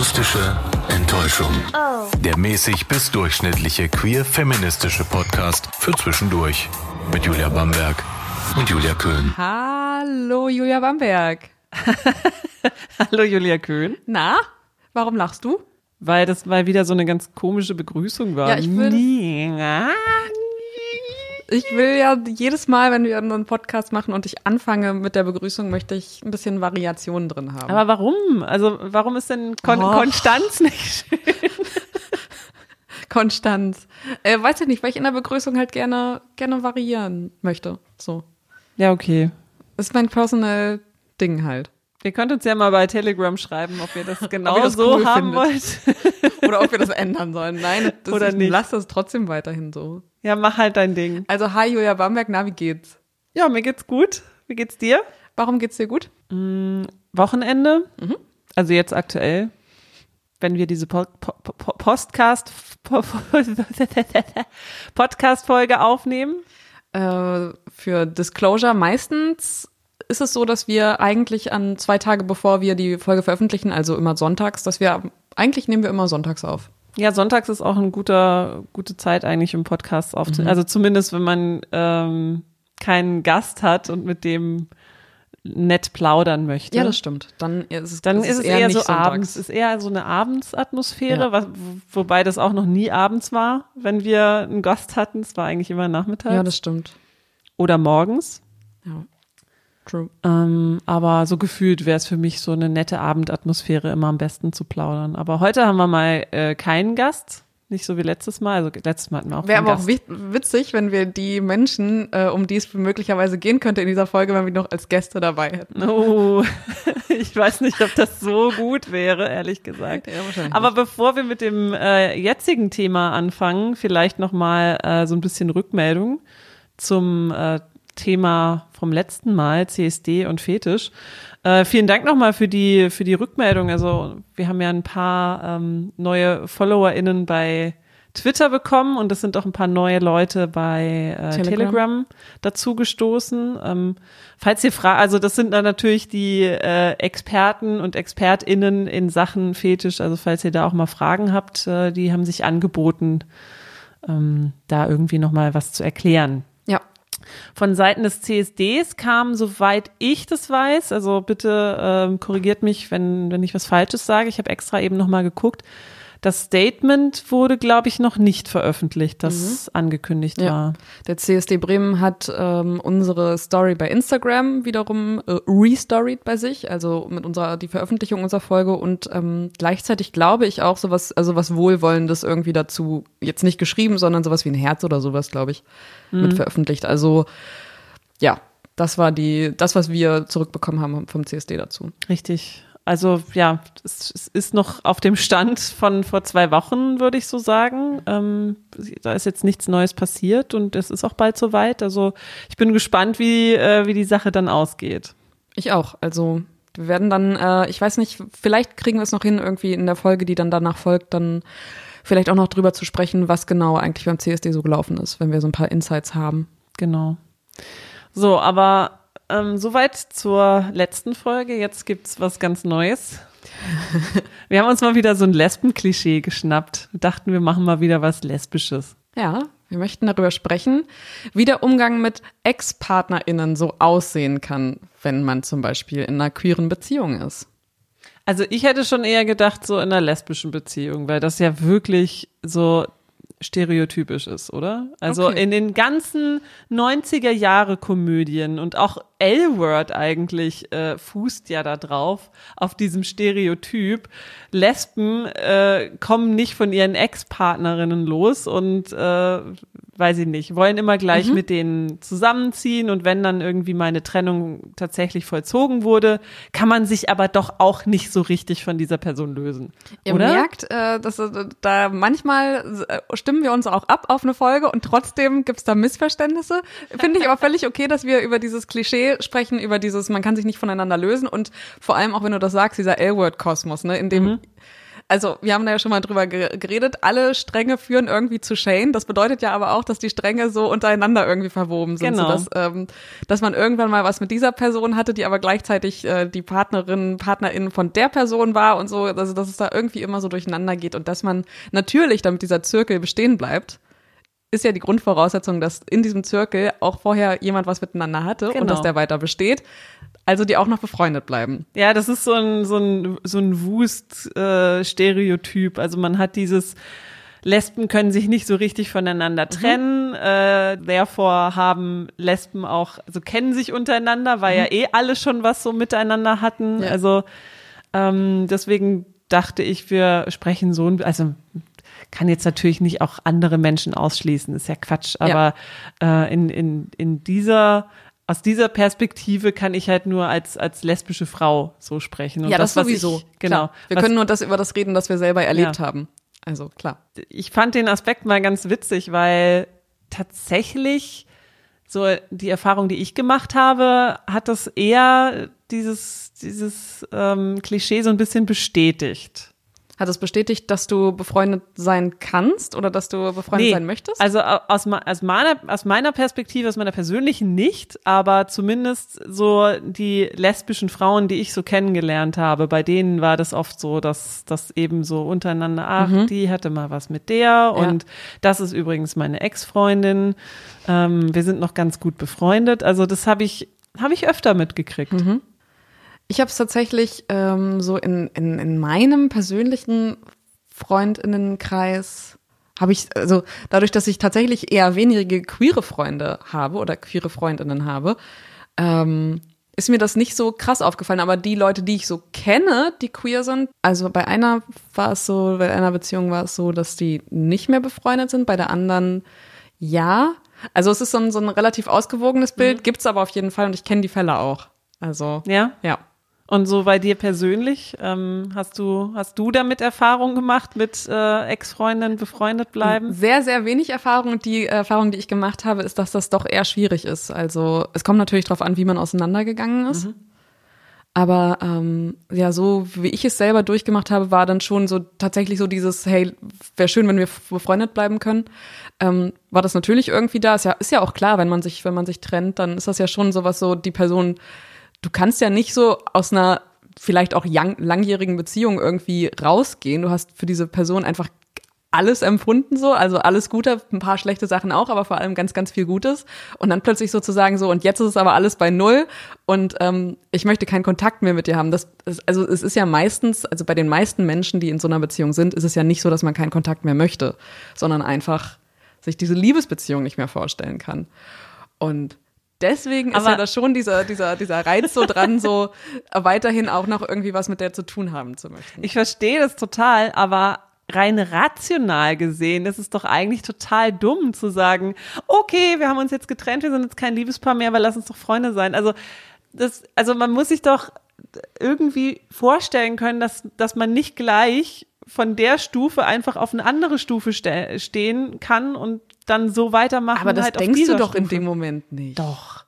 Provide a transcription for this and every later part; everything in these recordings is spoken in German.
Akustische Enttäuschung. Der mäßig bis durchschnittliche queer-feministische Podcast für zwischendurch. Mit Julia Bamberg und Julia Köhn. Hallo Julia Bamberg. Hallo Julia Köhn. Na, warum lachst du? Weil das mal wieder so eine ganz komische Begrüßung war. Ja, ich will- Ich will ja jedes Mal, wenn wir einen Podcast machen und ich anfange mit der Begrüßung, möchte ich ein bisschen Variationen drin haben. Aber warum? Also warum ist denn Kon Och. Konstanz nicht schön? Konstanz. Äh, weiß ich nicht, weil ich in der Begrüßung halt gerne, gerne variieren möchte. So. Ja, okay. Das ist mein personal Ding halt. Ihr könnt uns ja mal bei Telegram schreiben, ob ihr das genau ihr das so cool haben findet. wollt. Oder ob wir das ändern sollen. Nein, das Oder ich nicht. lass das trotzdem weiterhin so. Ja, mach halt dein Ding. Also, hi Julia Bamberg, na, wie geht's? Ja, mir geht's gut. Wie geht's dir? Warum geht's dir gut? Wochenende. Mhm. Also jetzt aktuell, wenn wir diese po po po Postcast po Podcast Folge aufnehmen. Äh, für Disclosure meistens ist es so, dass wir eigentlich an zwei Tage bevor wir die Folge veröffentlichen, also immer sonntags, dass wir eigentlich nehmen wir immer sonntags auf. Ja, sonntags ist auch eine guter, gute Zeit eigentlich, um Podcasts aufzunehmen. Mhm. Also zumindest, wenn man ähm, keinen Gast hat und mit dem nett plaudern möchte. Ja, das stimmt. Dann ist es, Dann ist es eher, nicht so sonntags. abends, ist eher so eine Abendsatmosphäre, Ja. was, wobei das auch noch nie abends war, wenn wir einen Gast hatten. Es war eigentlich immer nachmittags Ja, das stimmt. oder morgens. Ja. True. Ähm, aber so gefühlt wäre es für mich so eine nette Abendatmosphäre immer am besten zu plaudern. Aber heute haben wir mal äh, keinen Gast, nicht so wie letztes Mal. Also letztes Mal hatten wir auch Wäre aber auch Gast. wi- witzig, wenn wir die Menschen, äh, um die es möglicherweise gehen könnte in dieser Folge, wenn wir noch als Gäste dabei hätten. Oh, ich weiß nicht, ob das so gut wäre, ehrlich gesagt. Ja, Aber bevor wir mit dem äh, jetzigen Thema anfangen, vielleicht noch mal äh, so ein bisschen Rückmeldung zum äh, Thema vom letzten Mal, CSD und Fetisch. Äh, vielen Dank nochmal für die, für die Rückmeldung. Also wir haben ja ein paar ähm, neue FollowerInnen bei Twitter bekommen und es sind auch ein paar neue Leute bei äh, Telegram. Telegram, dazu gestoßen. Ähm, falls ihr fragt, also das sind dann natürlich die äh, Experten und ExpertInnen in Sachen Fetisch. Also falls ihr da auch mal Fragen habt, äh, die haben sich angeboten, ähm, da irgendwie nochmal was zu erklären. Von Seiten des CSDs kam, soweit ich das weiß, also bitte ähm, korrigiert mich, wenn, wenn ich was Falsches sage. Ich habe extra eben nochmal geguckt. Das Statement wurde, glaube ich, noch nicht veröffentlicht, das angekündigt Ja. war. Der CSD Bremen hat ähm, unsere Story bei Instagram wiederum äh, restoried bei sich, also mit unserer die Veröffentlichung unserer Folge und ähm, gleichzeitig glaube ich auch sowas, also was Wohlwollendes irgendwie dazu jetzt nicht geschrieben, sondern sowas wie ein Herz oder sowas, glaube ich, mit veröffentlicht. Also ja, das war die, das was wir zurückbekommen haben vom CSD dazu. Richtig. Also ja, es, es ist noch auf dem Stand von vor zwei Wochen, würde ich so sagen. Ähm, da ist jetzt nichts Neues passiert und es ist auch bald soweit. Also ich bin gespannt, wie, äh, wie die Sache dann ausgeht. Ich auch. Also wir werden dann, äh, ich weiß nicht, vielleicht kriegen wir es noch hin, irgendwie in der Folge, die dann danach folgt, dann vielleicht auch noch drüber zu sprechen, was genau eigentlich beim CSD so gelaufen ist, wenn wir so ein paar Insights haben. Genau. So, aber ähm, soweit zur letzten Folge. Jetzt gibt's was ganz Neues. Wir haben uns mal wieder so ein Lesben-Klischee geschnappt. Wir dachten, wir machen mal wieder was Lesbisches. Ja, wir möchten darüber sprechen, wie der Umgang mit Ex-PartnerInnen so aussehen kann, wenn man zum Beispiel in einer queeren Beziehung ist. Also ich hätte schon eher gedacht, so in einer lesbischen Beziehung, weil das ja wirklich so stereotypisch ist, oder? Also Okay. in den ganzen 90er Jahre Komödien und auch L-Word eigentlich äh, fußt ja da drauf, auf diesem Stereotyp. Lesben äh, kommen nicht von ihren Ex-Partnerinnen los und äh, weiß ich nicht, wollen immer gleich Mhm. mit denen zusammenziehen und wenn dann irgendwie meine Trennung tatsächlich vollzogen wurde, kann man sich aber doch auch nicht so richtig von dieser Person lösen. Ihr oder? merkt, äh, dass äh, da manchmal äh, stimmen wir uns auch ab auf eine Folge und trotzdem gibt's da Missverständnisse. Finde ich aber völlig okay, dass wir über dieses Klischee sprechen, über dieses, man kann sich nicht voneinander lösen und vor allem auch, wenn du das sagst, dieser L-Word-Kosmos, ne, in dem also wir haben da ja schon mal drüber geredet, alle Stränge führen irgendwie zu Shane. Das bedeutet ja aber auch, dass die Stränge so untereinander irgendwie verwoben sind, genau. dass, ähm, dass man irgendwann mal was mit dieser Person hatte, die aber gleichzeitig äh, die Partnerin, Partnerin von der Person war und so, also dass es da irgendwie immer so durcheinander geht und dass man natürlich, damit dieser Zirkel bestehen bleibt, ist ja die Grundvoraussetzung, dass in diesem Zirkel auch vorher jemand was miteinander hatte genau. und dass der weiter besteht. Also die auch noch befreundet bleiben. Ja, das ist so ein, so ein, so ein Wust-Stereotyp. Äh, also man hat dieses Lesben können sich nicht so richtig voneinander mhm. trennen. Mhm. Äh, therefore haben Lesben auch, also kennen sich untereinander, weil mhm. ja eh alle schon was so miteinander hatten. Ja. Also ähm, deswegen dachte ich, wir sprechen so, also kann jetzt natürlich nicht auch andere Menschen ausschließen, ist ja Quatsch, aber ja. Äh, in, in, in dieser aus dieser Perspektive kann ich halt nur als, als lesbische Frau so sprechen. Und ja, das, das sowieso. Ich, genau. Klar. Wir was, können nur das über das reden, das wir selber erlebt ja. haben. Also klar. Ich fand den Aspekt mal ganz witzig, weil tatsächlich so die Erfahrung, die ich gemacht habe, hat das eher dieses, dieses ähm, Klischee so ein bisschen bestätigt. Hat es bestätigt, dass du befreundet sein kannst oder dass du befreundet nee, sein möchtest? Also aus, aus, meiner, aus meiner Perspektive, aus meiner persönlichen nicht, aber zumindest so die lesbischen Frauen, die ich so kennengelernt habe, bei denen war das oft so, dass das eben so untereinander, ach, mhm. die hatte mal was mit der und ja. das ist übrigens meine Ex-Freundin. Ähm, wir sind noch ganz gut befreundet. Also das habe ich, habe ich öfter mitgekriegt. Mhm. Ich habe es tatsächlich ähm, so in, in, in meinem persönlichen Freundinnenkreis habe ich, also dadurch, dass ich tatsächlich eher wenige queere Freunde habe oder queere Freundinnen habe, ähm, ist mir das nicht so krass aufgefallen. Aber die Leute, die ich so kenne, die queer sind, also bei einer war es so, bei einer Beziehung war es so, dass die nicht mehr befreundet sind, bei der anderen ja. Also es ist so ein, so ein relativ ausgewogenes Bild, mhm. gibt's aber auf jeden Fall und ich kenne die Fälle auch. Also ja, ja. Und so bei dir persönlich, ähm, hast du hast du damit Erfahrung gemacht mit äh, Ex-Freundinnen befreundet bleiben? Sehr sehr wenig Erfahrung. Die Erfahrung, die ich gemacht habe, ist, dass das doch eher schwierig ist. Also es kommt natürlich darauf an, wie man auseinandergegangen ist. Mhm. Aber ähm, ja, so wie ich es selber durchgemacht habe, war dann schon so tatsächlich so dieses, hey, wäre schön, wenn wir befreundet bleiben können. Ähm, war das natürlich irgendwie da. Ist ja, ist ja auch klar, wenn man sich, wenn man sich trennt, dann ist das ja schon sowas so, die Person du kannst ja nicht so aus einer vielleicht auch langjährigen Beziehung irgendwie rausgehen. Du hast für diese Person einfach alles empfunden so, also alles Gute, ein paar schlechte Sachen auch, aber vor allem ganz, ganz viel Gutes. Und dann plötzlich sozusagen so, und jetzt ist es aber alles bei Null und ähm, ich möchte keinen Kontakt mehr mit dir haben. Das, ist, also es ist ja meistens, also bei den meisten Menschen, die in so einer Beziehung sind, ist es ja nicht so, dass man keinen Kontakt mehr möchte, sondern einfach sich diese Liebesbeziehung nicht mehr vorstellen kann. Und deswegen ist ja da schon dieser, dieser, dieser Reiz so dran, so weiterhin auch noch irgendwie was mit der zu tun haben zu möchten. Ich verstehe das total, aber rein rational gesehen ist es doch eigentlich total dumm zu sagen, okay, wir haben uns jetzt getrennt, wir sind jetzt kein Liebespaar mehr, aber lass uns doch Freunde sein. Also das, also man muss sich doch irgendwie vorstellen können, dass, dass man nicht gleich von der Stufe einfach auf eine andere Stufe ste stehen kann und dann so weitermachen. Aber das halt denkst du doch Stufe. in dem Moment nicht. Doch.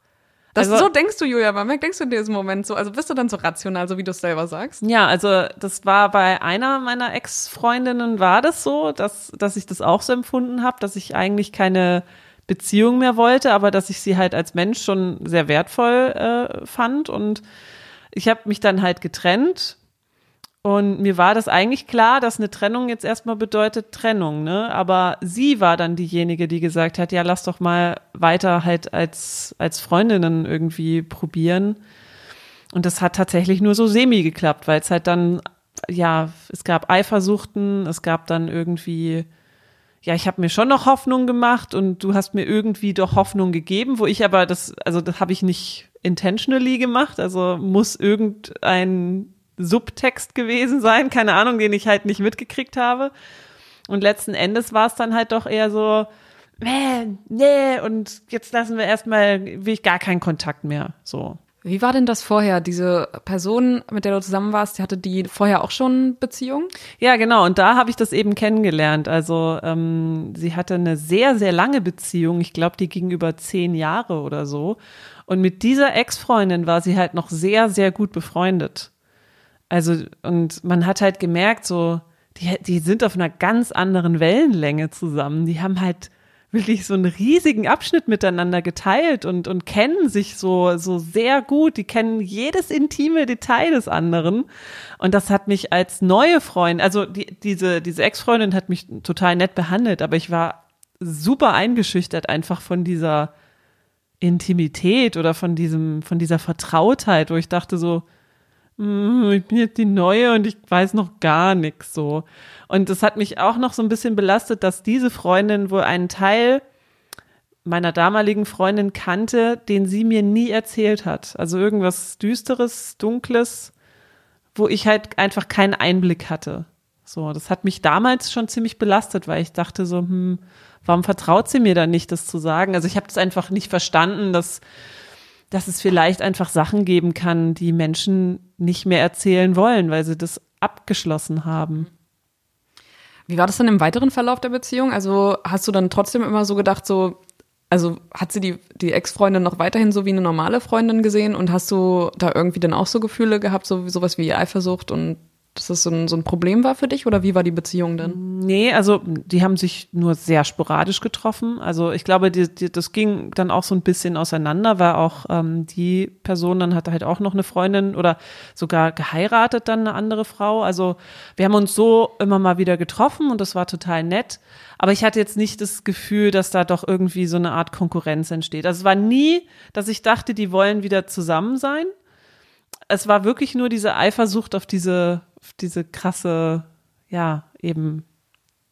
Das, also, so denkst du, Julia Bamberg, denkst du in diesem Moment so? Also bist du dann so rational, so wie du es selber sagst? Ja, also das war bei einer meiner Ex-Freundinnen war das so, dass, dass ich das auch so empfunden habe, dass ich eigentlich keine Beziehung mehr wollte, aber dass ich sie halt als Mensch schon sehr wertvoll äh, fand. Und ich habe mich dann halt getrennt und mir war das eigentlich klar, dass eine Trennung jetzt erstmal bedeutet Trennung, ne? Aber sie war dann diejenige, die gesagt hat, ja, lass doch mal weiter halt als, als Freundinnen irgendwie probieren. Und das hat tatsächlich nur so semi geklappt, weil es halt dann, ja, es gab Eifersuchten, es gab dann irgendwie, ja, ich habe mir schon noch Hoffnung gemacht und du hast mir irgendwie doch Hoffnung gegeben, wo ich aber das, also das habe ich nicht intentionally gemacht, also muss irgendein Subtext gewesen sein, keine Ahnung, den ich halt nicht mitgekriegt habe. Und letzten Endes war es dann halt doch eher so, äh, nee, und jetzt lassen wir erstmal, will ich gar keinen Kontakt mehr, so. Wie war denn das vorher? Diese Person, mit der du zusammen warst, die hatte die vorher auch schon Beziehung? Ja, genau. Und da habe ich das eben kennengelernt. Also ähm, sie hatte eine sehr, sehr lange Beziehung. Ich glaube, die ging über zehn Jahre oder so. Und mit dieser Ex-Freundin war sie halt noch sehr, sehr gut befreundet. Also, und man hat halt gemerkt, so, die, die sind auf einer ganz anderen Wellenlänge zusammen. Die haben halt wirklich so einen riesigen Abschnitt miteinander geteilt und, und kennen sich so, so sehr gut. Die kennen jedes intime Detail des anderen. Und das hat mich als neue Freundin, also die, diese, diese Ex-Freundin hat mich total nett behandelt, aber ich war super eingeschüchtert einfach von dieser Intimität oder von diesem, von dieser Vertrautheit, wo ich dachte so, ich bin jetzt die Neue und ich weiß noch gar nichts so. Und das hat mich auch noch so ein bisschen belastet, dass diese Freundin wohl einen Teil meiner damaligen Freundin kannte, den sie mir nie erzählt hat. Also irgendwas Düsteres, Dunkles, wo ich halt einfach keinen Einblick hatte. So, das hat mich damals schon ziemlich belastet, weil ich dachte so, hm, warum vertraut sie mir dann nicht, das zu sagen? Also ich habe das einfach nicht verstanden, dass, dass es vielleicht einfach Sachen geben kann, die Menschen nicht mehr erzählen wollen, weil sie das abgeschlossen haben. Wie war das dann im weiteren Verlauf der Beziehung? Also hast du dann trotzdem immer so gedacht, so, also hat sie die, die Ex-Freundin noch weiterhin so wie eine normale Freundin gesehen und hast du da irgendwie dann auch so Gefühle gehabt, so sowas wie Eifersucht und dass das so ein, so ein Problem war für dich oder wie war die Beziehung denn? Nee, also die haben sich nur sehr sporadisch getroffen. Also ich glaube, die, die, das ging dann auch so ein bisschen auseinander, weil auch ähm, die Person dann hatte halt auch noch eine Freundin oder sogar geheiratet dann eine andere Frau. Also wir haben uns so immer mal wieder getroffen und das war total nett. Aber ich hatte jetzt nicht das Gefühl, dass da doch irgendwie so eine Art Konkurrenz entsteht. Also es war nie, dass ich dachte, die wollen wieder zusammen sein. Es war wirklich nur diese Eifersucht auf diese diese krasse, ja, eben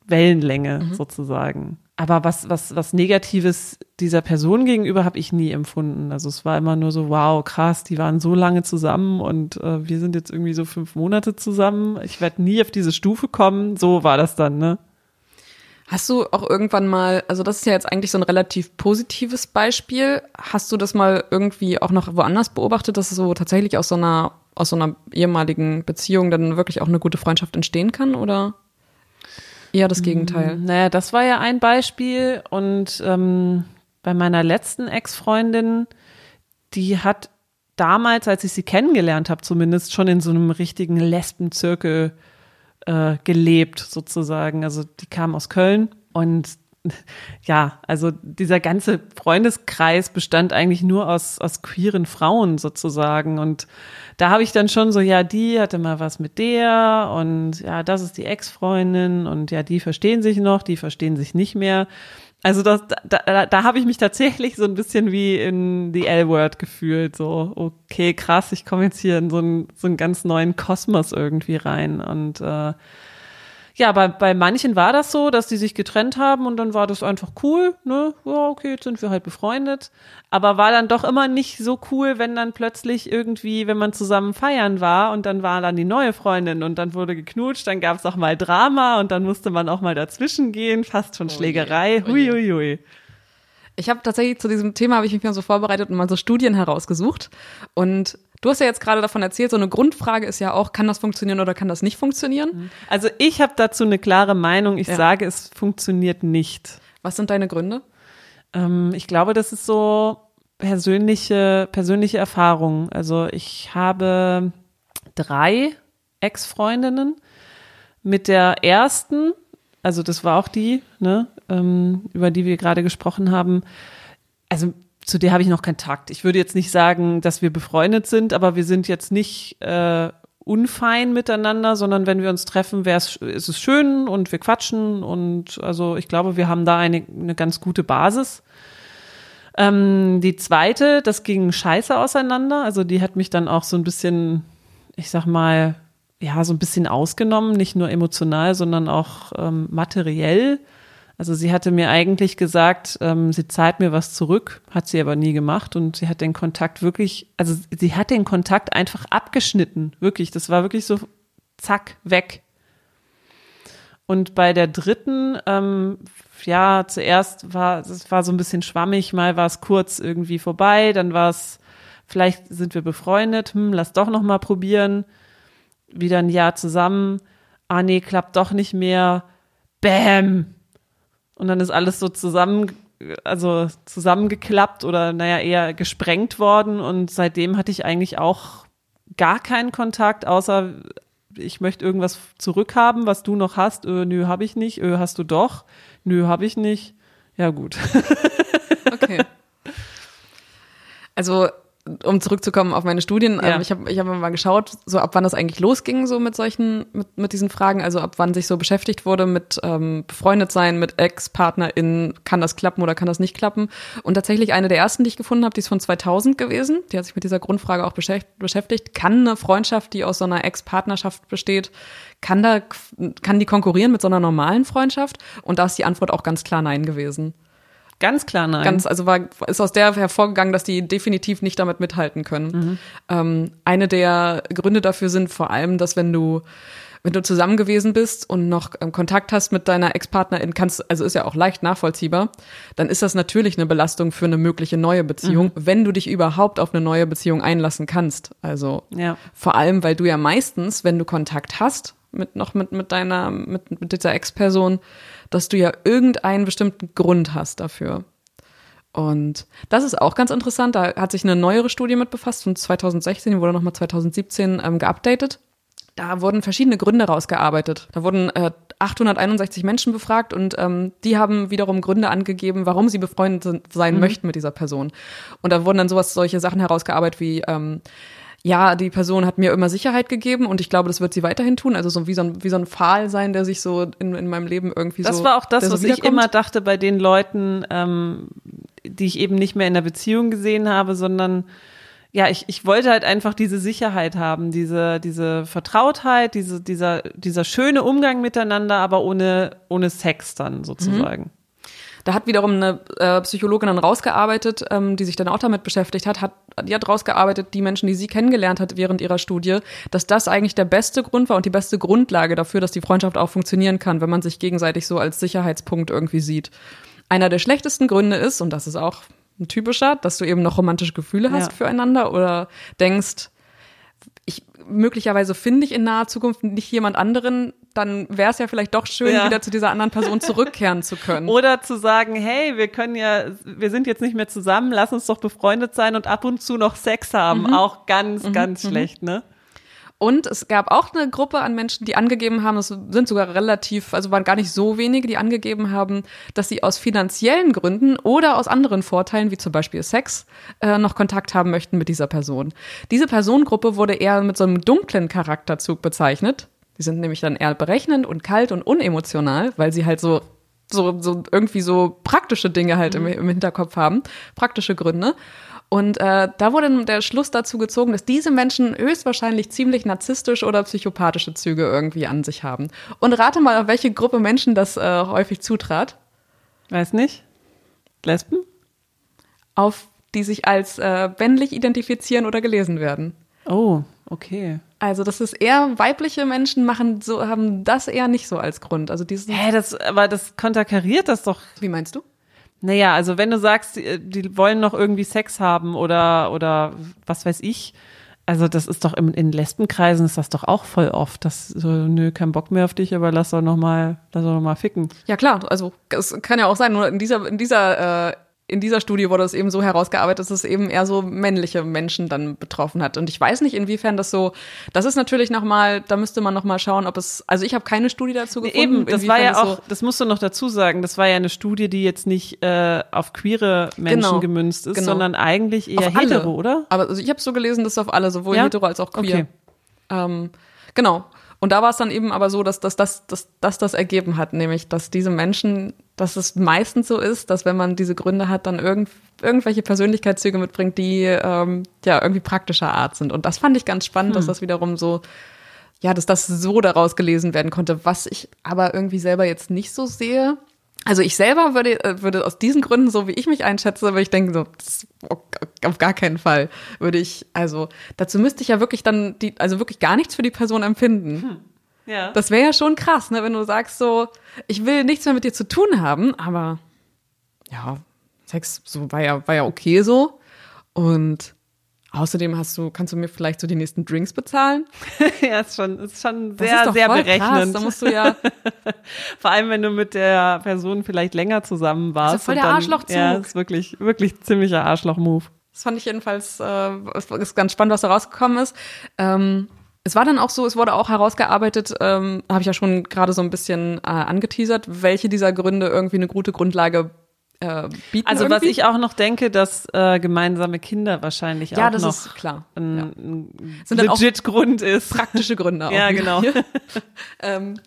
Wellenlänge mhm. sozusagen. Aber was, was, was Negatives dieser Person gegenüber habe ich nie empfunden. Also es war immer nur so, wow, krass, die waren so lange zusammen und äh, wir sind jetzt irgendwie so fünf Monate zusammen. Ich werde nie auf diese Stufe kommen. So war das dann, ne? Hast du auch irgendwann mal, also das ist ja jetzt eigentlich so ein relativ positives Beispiel, hast du das mal irgendwie auch noch woanders beobachtet, dass es so tatsächlich aus so einer aus so einer ehemaligen Beziehung dann wirklich auch eine gute Freundschaft entstehen kann oder eher das Gegenteil? Mm, naja, das war ja ein Beispiel und ähm, bei meiner letzten Ex-Freundin, die hat damals, als ich sie kennengelernt habe, zumindest schon in so einem richtigen Lesbenzirkel äh, gelebt, sozusagen. Also die kam aus Köln und ja, also dieser ganze Freundeskreis bestand eigentlich nur aus, aus queeren Frauen sozusagen. Und da habe ich dann schon so, ja, die hatte mal was mit der und ja, das ist die Ex-Freundin und ja, die verstehen sich noch, die verstehen sich nicht mehr. Also das, da, da, da habe ich mich tatsächlich so ein bisschen wie in die L-Word gefühlt. So, okay, krass, ich komme jetzt hier in so einen, so einen ganz neuen Kosmos irgendwie rein. Und äh, ja, bei, bei manchen war das so, dass die sich getrennt haben und dann war das einfach cool, ne? Ja, okay, jetzt sind wir halt befreundet. Aber war dann doch immer nicht so cool, wenn dann plötzlich irgendwie, wenn man zusammen feiern war und dann war dann die neue Freundin und dann wurde geknutscht, dann gab es auch mal Drama und dann musste man auch mal dazwischen gehen, fast schon oh Schlägerei. Oh hui, hui, hui. Ich habe tatsächlich zu diesem Thema habe ich mich mal so vorbereitet und mal so Studien herausgesucht und Du hast ja jetzt gerade davon erzählt, so eine Grundfrage ist ja auch, kann das funktionieren oder kann das nicht funktionieren? Mhm. Also ich habe dazu eine klare Meinung. Ich ja. sage, es funktioniert nicht. Was sind deine Gründe? Ähm, ich glaube, das ist so persönliche, persönliche Erfahrung. Also ich habe drei Ex-Freundinnen. Mit der ersten, also das war auch die, ne, ähm, über die wir gerade gesprochen haben. Also zu der habe ich noch Kontakt. Ich würde jetzt nicht sagen, dass wir befreundet sind, aber wir sind jetzt nicht äh, unfein miteinander, sondern wenn wir uns treffen, wär's, ist es schön und wir quatschen und also ich glaube, wir haben da eine, eine ganz gute Basis. Ähm, die zweite, das ging scheiße auseinander. Also die hat mich dann auch so ein bisschen, ich sag mal, ja, so ein bisschen ausgenommen, nicht nur emotional, sondern auch ähm, materiell. Also sie hatte mir eigentlich gesagt, ähm, sie zahlt mir was zurück, hat sie aber nie gemacht und sie hat den Kontakt wirklich, also sie hat den Kontakt einfach abgeschnitten, wirklich. Das war wirklich so zack, weg. Und bei der dritten, ähm, ja, zuerst war es war so ein bisschen schwammig, mal war es kurz irgendwie vorbei, dann war es, vielleicht sind wir befreundet, hm, lass doch noch mal probieren. Wieder ein Jahr zusammen. Ah nee, klappt doch nicht mehr. Bäm, und dann ist alles so zusammen, also zusammengeklappt oder naja, eher gesprengt worden. Und seitdem hatte ich eigentlich auch gar keinen Kontakt, außer ich möchte irgendwas zurückhaben, was du noch hast. Ö, nö, habe ich nicht. Ö, hast du doch. Nö, habe ich nicht. Ja, gut. okay. Also um zurückzukommen auf meine Studien, ja. ähm, ich habe ich hab mal geschaut, so ab wann das eigentlich losging, so mit solchen, mit, mit diesen Fragen, also ab wann sich so beschäftigt wurde mit ähm, befreundet sein, mit Ex-PartnerInnen, kann das klappen oder kann das nicht klappen? Und tatsächlich eine der ersten, die ich gefunden habe, die ist von 2000 gewesen, die hat sich mit dieser Grundfrage auch beschäftigt. Kann eine Freundschaft, die aus so einer Ex-Partnerschaft besteht, kann da, kann die konkurrieren mit so einer normalen Freundschaft? Und da ist die Antwort auch ganz klar Nein gewesen. Ganz klar nein. Ganz, also war, ist aus der hervorgegangen, dass die definitiv nicht damit mithalten können. Mhm. Ähm, eine der Gründe dafür sind vor allem, dass wenn du wenn du zusammen gewesen bist und noch ähm, Kontakt hast mit deiner Ex-Partnerin, kannst, also ist ja auch leicht nachvollziehbar, dann ist das natürlich eine Belastung für eine mögliche neue Beziehung, mhm. wenn du dich überhaupt auf eine neue Beziehung einlassen kannst. Also ja. vor allem, weil du ja meistens, wenn du Kontakt hast mit noch mit mit deiner mit mit dieser Ex-Person, dass du ja irgendeinen bestimmten Grund hast dafür. Und das ist auch ganz interessant. Da hat sich eine neuere Studie mit befasst von 2016, die wurde nochmal 2017 ähm, geupdatet. Da wurden verschiedene Gründe rausgearbeitet. Da wurden äh, 861 Menschen befragt und ähm, die haben wiederum Gründe angegeben, warum sie befreundet sein mhm. möchten mit dieser Person. Und da wurden dann sowas, solche Sachen herausgearbeitet wie ähm, ja, die Person hat mir immer Sicherheit gegeben und ich glaube, das wird sie weiterhin tun. Also so wie so ein, wie so ein Pfahl sein, der sich so in, in meinem Leben irgendwie das so. Das war auch das, so was ich immer dachte bei den Leuten, ähm, die ich eben nicht mehr in der Beziehung gesehen habe, sondern ja, ich, ich wollte halt einfach diese Sicherheit haben, diese, diese Vertrautheit, diese, dieser, dieser schöne Umgang miteinander, aber ohne, ohne Sex dann sozusagen. Mhm. Da hat wiederum eine äh, Psychologin dann rausgearbeitet, ähm, die sich dann auch damit beschäftigt hat, hat, die hat rausgearbeitet, die Menschen, die sie kennengelernt hat während ihrer Studie, dass das eigentlich der beste Grund war und die beste Grundlage dafür, dass die Freundschaft auch funktionieren kann, wenn man sich gegenseitig so als Sicherheitspunkt irgendwie sieht. Einer der schlechtesten Gründe ist, und das ist auch ein typischer, dass du eben noch romantische Gefühle hast ja. füreinander oder denkst, ich möglicherweise finde ich in naher Zukunft nicht jemand anderen, dann wäre es ja vielleicht doch schön, ja. wieder zu dieser anderen Person zurückkehren zu können. Oder zu sagen, hey, wir können ja, wir sind jetzt nicht mehr zusammen, lass uns doch befreundet sein und ab und zu noch Sex haben. Mhm. Auch ganz, mhm. ganz mhm. schlecht, ne? Und es gab auch eine Gruppe an Menschen, die angegeben haben, es sind sogar relativ, also waren gar nicht so wenige, die angegeben haben, dass sie aus finanziellen Gründen oder aus anderen Vorteilen, wie zum Beispiel Sex, äh, noch Kontakt haben möchten mit dieser Person. Diese Personengruppe wurde eher mit so einem dunklen Charakterzug bezeichnet. Die sind nämlich dann eher berechnend und kalt und unemotional, weil sie halt so so, so irgendwie so praktische Dinge halt mhm. im, im Hinterkopf haben, praktische Gründe. Und äh, da wurde der Schluss dazu gezogen, dass diese Menschen höchstwahrscheinlich ziemlich narzisstische oder psychopathische Züge irgendwie an sich haben. Und rate mal, auf welche Gruppe Menschen das äh, häufig zutrat. Weiß nicht. Lesben? Auf die sich als äh, männlich identifizieren oder gelesen werden. Oh, okay. Also das ist eher weibliche Menschen machen so haben das eher nicht so als Grund. Also dieses Hä, das aber das konterkariert das doch. Wie meinst du? Naja, also wenn du sagst, die, die wollen noch irgendwie Sex haben oder, oder was weiß ich, also das ist doch im, in Lesbenkreisen ist das doch auch voll oft, dass so, nö, kein Bock mehr auf dich, aber lass doch noch mal, lass doch noch mal ficken. Ja klar, also es kann ja auch sein, nur in dieser, in dieser äh, in dieser Studie wurde es eben so herausgearbeitet, dass es eben eher so männliche Menschen dann betroffen hat. Und ich weiß nicht, inwiefern das so, das ist natürlich nochmal, da müsste man nochmal schauen, ob es, also ich habe keine Studie dazu gefunden. Eben, das war ja auch, so das musst du noch dazu sagen, das war ja eine Studie, die jetzt nicht äh, auf queere Menschen genau, gemünzt ist, genau. sondern eigentlich eher auf hetero, alle. oder? Aber also ich habe so gelesen, dass auf alle, sowohl ja? hetero als auch queer. Okay. Ähm, genau. Und da war es dann eben aber so, dass, dass, dass, dass, dass das ergeben hat, nämlich, dass diese Menschen, dass es meistens so ist, dass wenn man diese Gründe hat, dann irgend, irgendwelche Persönlichkeitszüge mitbringt, die ähm, ja irgendwie praktischer Art sind. Und das fand ich ganz spannend, hm. dass das wiederum so, ja, dass das so daraus gelesen werden konnte, was ich aber irgendwie selber jetzt nicht so sehe. Also ich selber würde, äh, würde aus diesen Gründen, so wie ich mich einschätze, würde ich denken, so, auf gar keinen Fall würde ich, also dazu müsste ich ja wirklich dann, die, also wirklich gar nichts für die Person empfinden. Hm. Ja. Das wäre ja schon krass, ne, wenn du sagst so, ich will nichts mehr mit dir zu tun haben, aber ja, Sex so war ja, war ja okay so. Und Außerdem hast du, kannst du mir vielleicht so die nächsten Drinks bezahlen? ja, ist schon, ist schon sehr, ist sehr berechnend. Krass. Da musst du ja. Vor allem, wenn du mit der Person vielleicht länger zusammen warst. Also voll der Arschlochzug. Ja, ist wirklich, wirklich ziemlicher Arschloch-Move. Das fand ich jedenfalls, äh, ist ganz spannend, was da rausgekommen ist. Ähm, Es war dann auch so, es wurde auch herausgearbeitet, ähm, habe ich ja schon gerade so ein bisschen äh, angeteasert, welche dieser Gründe irgendwie eine gute Grundlage äh, bieten. Also irgendwie. was ich auch noch denke, dass äh, gemeinsame Kinder wahrscheinlich ja, auch das noch ist klar. ein, Ja. ein Sind legit Grund ist. praktische Gründe auch. Ja, wieder genau. ähm,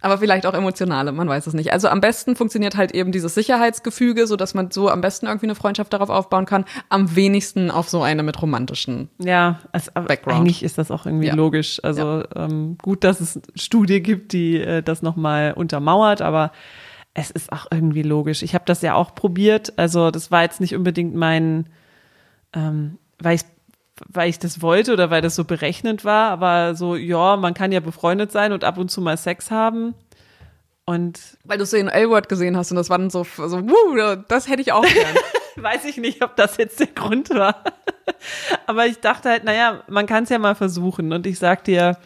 aber vielleicht auch emotionale, man weiß es nicht. Also am besten funktioniert halt eben dieses Sicherheitsgefüge, so dass man so am besten irgendwie eine Freundschaft darauf aufbauen kann. Am wenigsten auf so eine mit romantischen. Ja, also, Background. eigentlich ist das auch irgendwie Ja. logisch. Also ähm, gut, dass es Studie gibt, die äh, das nochmal untermauert, aber es ist auch irgendwie logisch. Ich habe das ja auch probiert. Also das war jetzt nicht unbedingt mein, ähm, weil ich weil ich das wollte oder weil das so berechnend war, aber so, ja, man kann ja befreundet sein und ab und zu mal Sex haben. Und Weil du es so in L-Word gesehen hast und das war dann so, so wuh, das hätte ich auch gern. weiß ich nicht, ob das jetzt der Grund war. Aber ich dachte halt, naja, man kann es ja mal versuchen. Und ich sag dir,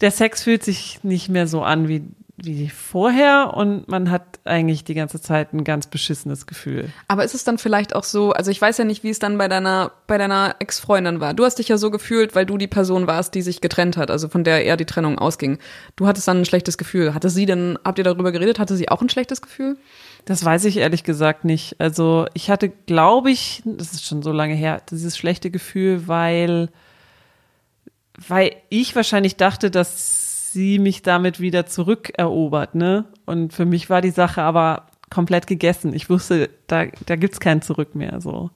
der Sex fühlt sich nicht mehr so an wie, wie vorher und man hat eigentlich die ganze Zeit ein ganz beschissenes Gefühl. Aber ist es dann vielleicht auch so, also ich weiß ja nicht, wie es dann bei deiner, bei deiner Ex-Freundin war. Du hast dich ja so gefühlt, weil du die Person warst, die sich getrennt hat, also von der eher die Trennung ausging. Du hattest dann ein schlechtes Gefühl. Hatte sie denn, habt ihr darüber geredet, hatte sie auch ein schlechtes Gefühl? Das weiß ich ehrlich gesagt nicht. Also ich hatte, glaube ich, das ist schon so lange her, dieses schlechte Gefühl, weil, weil ich wahrscheinlich dachte, dass sie mich damit wieder zurückerobert, ne? Und für mich war die Sache aber komplett gegessen. Ich wusste, da, da gibt's kein Zurück mehr, so.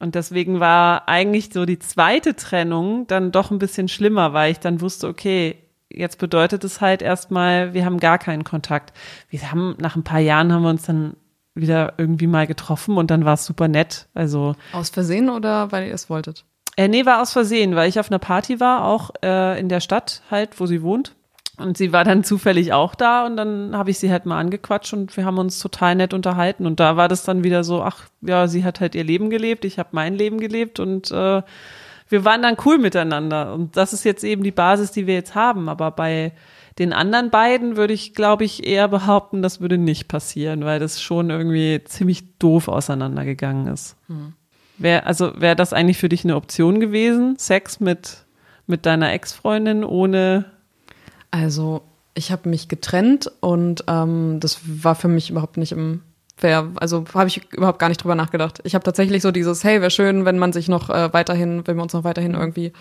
Und deswegen war eigentlich so die zweite Trennung dann doch ein bisschen schlimmer, weil ich dann wusste, okay, jetzt bedeutet es halt erstmal, wir haben gar keinen Kontakt. Wir haben, nach ein paar Jahren haben wir uns dann wieder irgendwie mal getroffen und dann war es super nett. Also, Aus Versehen oder weil ihr es wolltet? Äh, nee, war aus Versehen, weil ich auf einer Party war, auch äh, in der Stadt halt, wo sie wohnt. Und sie war dann zufällig auch da und dann habe ich sie halt mal angequatscht und wir haben uns total nett unterhalten. Und da war das dann wieder so, ach ja, sie hat halt ihr Leben gelebt, ich habe mein Leben gelebt und äh, wir waren dann cool miteinander. Und das ist jetzt eben die Basis, die wir jetzt haben. Aber bei den anderen beiden würde ich, glaube ich, eher behaupten, das würde nicht passieren, weil das schon irgendwie ziemlich doof auseinandergegangen ist. Wäre, also wäre das eigentlich für dich eine Option gewesen? Sex mit, mit deiner Ex-Freundin ohne Also, ich habe mich getrennt und ähm, das war für mich überhaupt nicht im wär, also habe ich überhaupt gar nicht drüber nachgedacht. Ich habe tatsächlich so dieses, hey, wäre schön, wenn man sich noch äh, weiterhin, wenn wir uns noch weiterhin irgendwie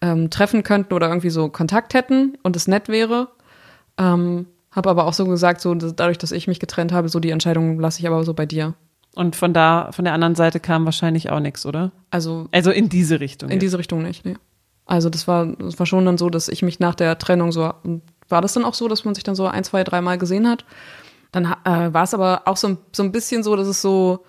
ähm, treffen könnten oder irgendwie so Kontakt hätten und es nett wäre. Ähm, habe aber auch so gesagt, so dadurch, dass ich mich getrennt habe, so die Entscheidung lasse ich aber so bei dir. Und von da, von der anderen Seite kam wahrscheinlich auch nichts, oder? Also Also in diese Richtung. in jetzt. diese Richtung nicht. Nee. Also das war, das war schon dann so, dass ich mich nach der Trennung so war das dann auch so, dass man sich dann so ein, zwei, dreimal gesehen hat. Dann äh, war es aber auch so, ein- so ein bisschen so, dass es so,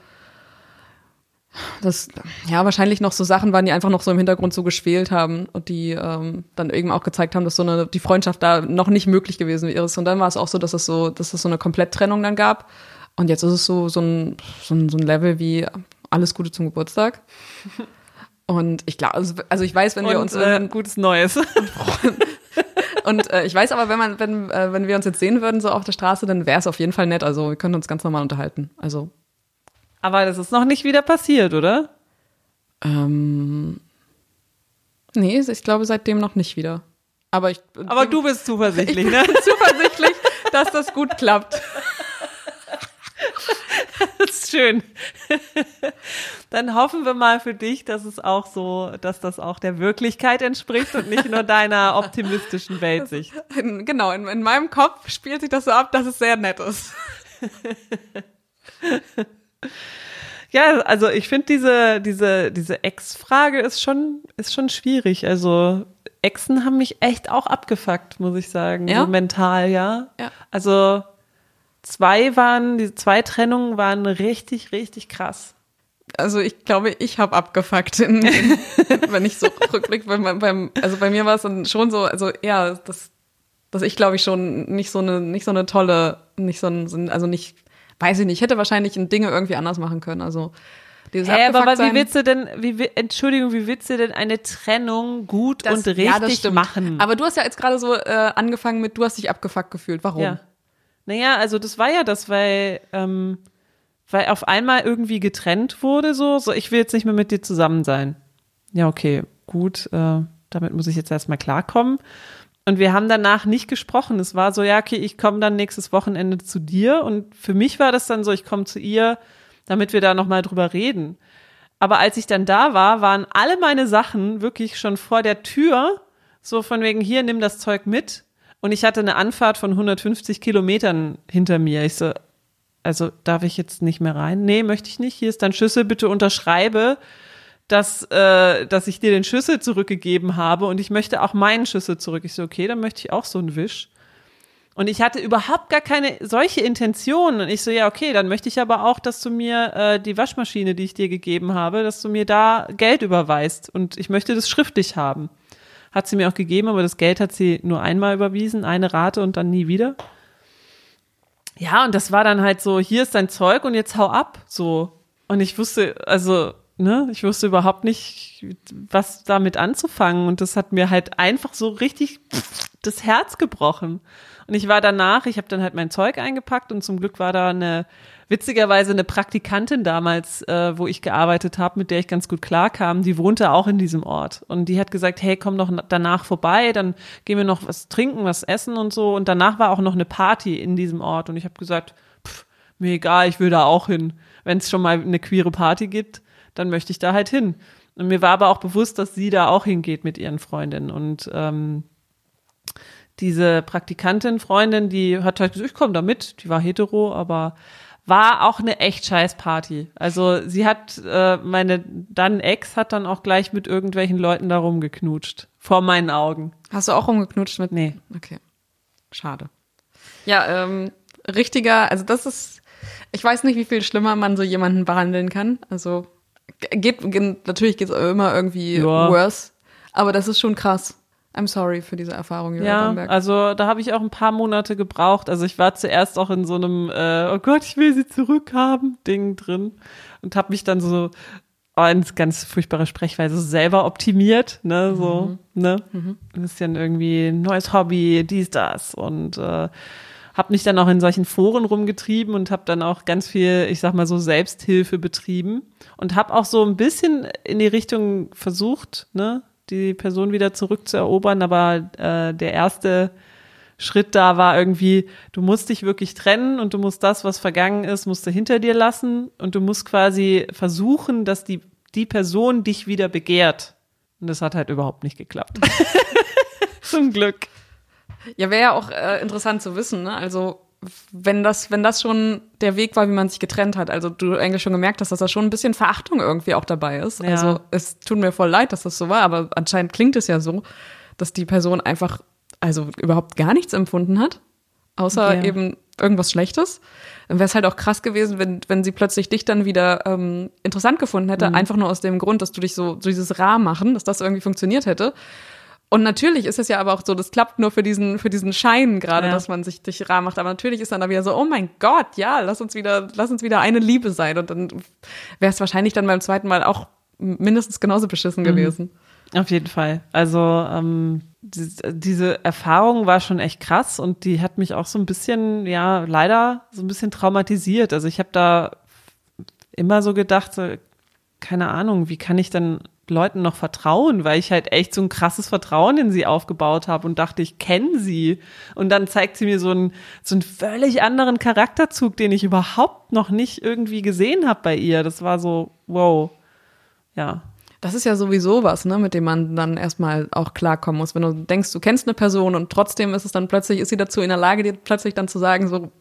dass ja wahrscheinlich noch so Sachen waren, die einfach noch so im Hintergrund so geschwelt haben und die ähm, dann eben auch gezeigt haben, dass so eine die Freundschaft da noch nicht möglich gewesen ist. Und dann war es auch so, dass es so, dass es so eine Kompletttrennung dann gab. Und jetzt ist es so so ein so ein, so ein Level wie alles Gute zum Geburtstag. Und ich glaube, also, also ich weiß, wenn wir Und, uns äh, irgendwann- gutes Neues. und äh, ich weiß aber, wenn man, wenn, äh, wenn wir uns jetzt sehen würden so auf der Straße, dann wäre es auf jeden Fall nett. Also wir können uns ganz normal unterhalten. Also Aber das ist noch nicht wieder passiert, oder? ähm, nee, ich glaube seitdem noch nicht wieder. Aber ich Aber du bist zuversichtlich, ich ne? zuversichtlich, dass das gut klappt. Das ist schön. Dann hoffen wir mal für dich, dass es auch so, dass das auch der Wirklichkeit entspricht und nicht nur deiner optimistischen Weltsicht. In, genau, in, in meinem Kopf spielt sich das so ab, dass es sehr nett ist. Ja, also ich finde diese, diese, diese Ex-Frage ist schon, ist schon schwierig. Also Exen haben mich echt auch abgefuckt, muss ich sagen. Ja? So mental, ja. Ja. Also zwei waren, die zwei Trennungen waren richtig, richtig krass. Also ich glaube, ich habe abgefuckt, in, in, wenn ich so rückblicke. Beim, beim, also bei mir war es dann schon so, also ja, das, dass ich glaube ich schon nicht so eine, nicht so eine tolle, nicht so ein, so ein- also nicht, weiß ich nicht, ich hätte wahrscheinlich Dinge irgendwie anders machen können. Also dieses Hä, aber was, wie willst du denn, wie, wi- Entschuldigung, wie willst du denn eine Trennung gut das- und richtig ja, machen? Aber du hast ja jetzt gerade so äh, angefangen mit, du hast dich abgefuckt gefühlt. Warum? Ja. Naja, also das war ja das, weil, ähm, weil auf einmal irgendwie getrennt wurde, so, so, ich will jetzt nicht mehr mit dir zusammen sein. Ja, okay, gut, äh, damit muss ich jetzt erstmal klarkommen. Und wir haben danach nicht gesprochen. Es war so, ja, okay, ich komme dann nächstes Wochenende zu dir. Und für mich war das dann so, ich komme zu ihr, damit wir da nochmal drüber reden. Aber als ich dann da war, waren alle meine Sachen wirklich schon vor der Tür, so von wegen, hier, nimm das Zeug mit. Und ich hatte eine Anfahrt von 150 Kilometern hinter mir. Ich so, also darf ich jetzt nicht mehr rein? Nee, möchte ich nicht. Hier ist dein Schlüssel, bitte unterschreibe dass, äh, dass ich dir den Schlüssel zurückgegeben habe und ich möchte auch meinen Schlüssel zurück. Ich so, okay, dann möchte ich auch so einen Wisch. Und ich hatte überhaupt gar keine solche Intention. Und ich so, ja, okay, dann möchte ich aber auch, dass du mir äh, die Waschmaschine, die ich dir gegeben habe, dass du mir da Geld überweist. Und ich möchte das schriftlich haben. Hat sie mir auch gegeben, aber das Geld hat sie nur einmal überwiesen, eine Rate und dann nie wieder. Ja, und das war dann halt so, hier ist dein Zeug und jetzt hau ab, so. Und ich wusste, also ne, ich wusste überhaupt nicht, was damit anzufangen. Und das hat mir halt einfach so richtig das Herz gebrochen. Und ich war danach, ich habe dann halt mein Zeug eingepackt und zum Glück war da eine, witzigerweise eine Praktikantin damals, äh, wo ich gearbeitet habe, mit der ich ganz gut klarkam, die wohnte auch in diesem Ort. Und die hat gesagt, hey, komm doch danach vorbei, dann gehen wir noch was trinken, was essen und so. Und danach war auch noch eine Party in diesem Ort. Und ich habe gesagt, pff, mir egal, ich will da auch hin. Wenn es schon mal eine queere Party gibt, dann möchte ich da halt hin. Und mir war aber auch bewusst, dass sie da auch hingeht mit ihren Freundinnen. Und ähm, diese Praktikantin, Freundin, die hat halt gesagt, ich komme da mit, die war hetero, aber war auch eine echt scheiß Party. Also sie hat, äh, meine dann Ex hat dann auch gleich mit irgendwelchen Leuten da rumgeknutscht. Vor meinen Augen. Hast du auch rumgeknutscht mit? Nee. Okay. Schade. Ja, ähm, richtiger, also das ist, ich weiß nicht, wie viel schlimmer man so jemanden behandeln kann. Also geht, geht natürlich geht's immer irgendwie ja. worse, aber das ist schon krass. I'm sorry für diese Erfahrung, Julia Ja, Bamberg. also da habe ich auch ein paar Monate gebraucht. Also ich war zuerst auch in so einem äh, Oh Gott, ich will sie zurückhaben Ding drin und habe mich dann so oh, eine ganz furchtbare Sprechweise selber optimiert, ne, so, mhm. ne, mhm. ein bisschen irgendwie ein neues Hobby, dies, das und äh, habe mich dann auch in solchen Foren rumgetrieben und habe dann auch ganz viel, ich sag mal so Selbsthilfe betrieben und habe auch so ein bisschen in die Richtung versucht, ne, die Person wieder zurückzuerobern, aber äh, der erste Schritt da war irgendwie, du musst dich wirklich trennen und du musst das, was vergangen ist, musst du hinter dir lassen und du musst quasi versuchen, dass die, die Person dich wieder begehrt. Und das hat halt überhaupt nicht geklappt. Zum Glück. Ja, wäre ja auch äh, interessant zu wissen, ne? Also wenn das, wenn das schon der Weg war, wie man sich getrennt hat, also du eigentlich schon gemerkt hast, dass da schon ein bisschen Verachtung irgendwie auch dabei ist. Ja. Also es tut mir voll leid, dass das so war, aber anscheinend klingt es ja so, dass die Person einfach also überhaupt gar nichts empfunden hat, außer ja. eben irgendwas Schlechtes. Dann wäre es halt auch krass gewesen, wenn, wenn sie plötzlich dich dann wieder ähm, interessant gefunden hätte, mhm. einfach nur aus dem Grund, dass du dich so, so dieses Rar machen, dass das irgendwie funktioniert hätte. Und natürlich ist es ja aber auch so, das klappt nur für diesen, für diesen Schein gerade, ja. dass man sich dich rar macht. Aber natürlich ist dann da wieder so, oh mein Gott, ja, lass uns wieder, lass uns wieder eine Liebe sein. Und dann wäre es wahrscheinlich dann beim zweiten Mal auch mindestens genauso beschissen mhm. gewesen. Auf jeden Fall. Also ähm, die, diese Erfahrung war schon echt krass und die hat mich auch so ein bisschen, ja, leider so ein bisschen traumatisiert. Also ich habe da immer so gedacht, so, keine Ahnung, wie kann ich denn Leuten noch vertrauen, weil ich halt echt so ein krasses Vertrauen in sie aufgebaut habe und dachte, ich kenne sie. Und dann zeigt sie mir so einen, so einen völlig anderen Charakterzug, den ich überhaupt noch nicht irgendwie gesehen habe bei ihr. Das war so, wow. Ja. Das ist ja sowieso was, ne, mit dem man dann erstmal auch klarkommen muss. Wenn du denkst, du kennst eine Person und trotzdem ist es dann plötzlich, ist sie dazu in der Lage, dir plötzlich dann zu sagen, so,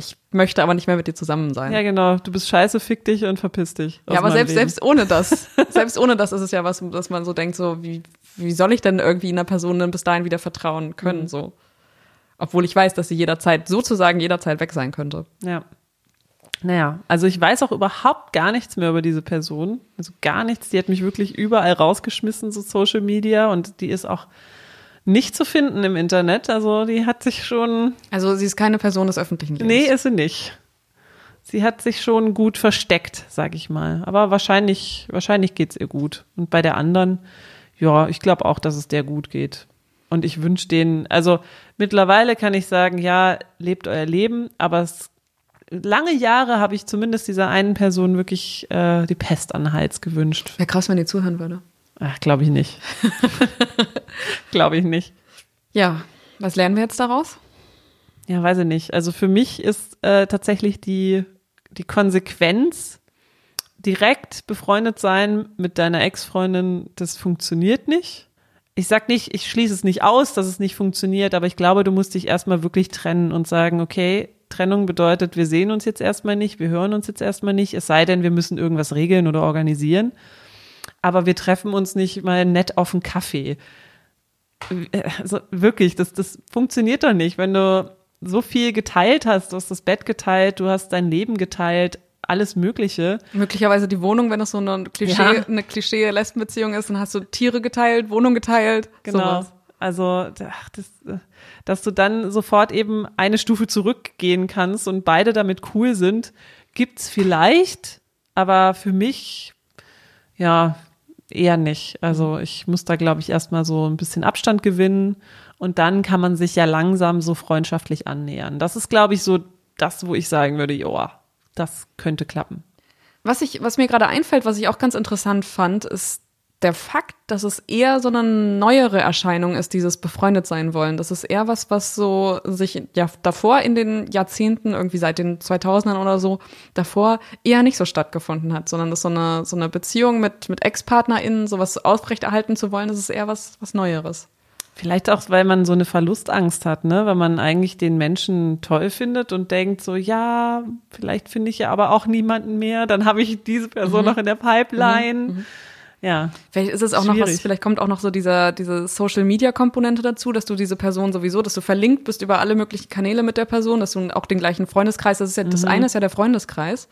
ich möchte aber nicht mehr mit dir zusammen sein. Ja, genau. Du bist scheiße, fick dich und verpiss dich. Ja, aber selbst, selbst ohne das, selbst ohne das ist es ja was, dass man so denkt, so, wie, wie soll ich denn irgendwie einer Person dann bis dahin wieder vertrauen können, mhm. so. Obwohl ich weiß, dass sie jederzeit, sozusagen jederzeit weg sein könnte. Ja. Naja, also ich weiß auch überhaupt gar nichts mehr über diese Person. Also gar nichts. Die hat mich wirklich überall rausgeschmissen, so Social Media. Und die ist auch nicht zu finden im Internet. Also die hat sich schon. Also sie ist keine Person des öffentlichen Lebens. Nee, ist sie nicht. Sie hat sich schon gut versteckt, sag ich mal. Aber wahrscheinlich, wahrscheinlich geht's ihr gut. Und bei der anderen, ja, ich glaube auch, dass es der gut geht. Und ich wünsche denen, also mittlerweile kann ich sagen, ja, lebt euer Leben, aber es, lange Jahre habe ich zumindest dieser einen Person wirklich äh, die Pest an den Hals gewünscht. Wäre krass, wenn die zuhören würde. Ach, glaube ich nicht. glaube ich nicht. Ja, was lernen wir jetzt daraus? Ja, weiß ich nicht. Also für mich ist äh, tatsächlich die, die Konsequenz, direkt befreundet sein mit deiner Ex-Freundin, das funktioniert nicht. Ich sag nicht, ich schließe es nicht aus, dass es nicht funktioniert, aber ich glaube, du musst dich erstmal wirklich trennen und sagen, okay, Trennung bedeutet, wir sehen uns jetzt erstmal nicht, wir hören uns jetzt erstmal nicht, es sei denn, wir müssen irgendwas regeln oder organisieren. Aber wir treffen uns nicht mal nett auf einen Kaffee. Also wirklich, das, das funktioniert doch nicht, wenn du so viel geteilt hast, du hast das Bett geteilt, du hast dein Leben geteilt, alles Mögliche. Möglicherweise die Wohnung, wenn das so eine Klischee, ja. eine Klischee-Lesbenbeziehung ist, dann hast du Tiere geteilt, Wohnung geteilt. Genau. Sowas. Also, ach, das, dass du dann sofort eben eine Stufe zurückgehen kannst und beide damit cool sind, gibt's vielleicht, aber für mich, ja, eher nicht. Also ich muss da, glaube ich, erstmal so ein bisschen Abstand gewinnen und dann kann man sich ja langsam so freundschaftlich annähern. Das ist, glaube ich, so das, wo ich sagen würde, joa, das könnte klappen. Was ich, was mir gerade einfällt, was ich auch ganz interessant fand, ist der Fakt, dass es eher so eine neuere Erscheinung ist, dieses befreundet sein wollen. Das ist eher was, was so sich ja davor in den Jahrzehnten, irgendwie seit den 2000ern oder so, davor eher nicht so stattgefunden hat, sondern dass so eine, so eine Beziehung mit, mit Ex-PartnerInnen, sowas aufrechterhalten zu wollen, das ist eher was, was Neueres. Vielleicht auch, weil man so eine Verlustangst hat, ne? Weil man eigentlich den Menschen toll findet und denkt so, ja, vielleicht finde ich ja aber auch niemanden mehr, dann habe ich diese Person mhm. noch in der Pipeline. Mhm. mhm. Ja. Vielleicht ist es auch schwierig. noch was, vielleicht kommt auch noch so dieser, diese Social Media Komponente dazu, dass du diese Person sowieso, dass du verlinkt bist über alle möglichen Kanäle mit der Person, dass du auch den gleichen Freundeskreis, das ist ja, mhm. das eine ist ja der Freundeskreis.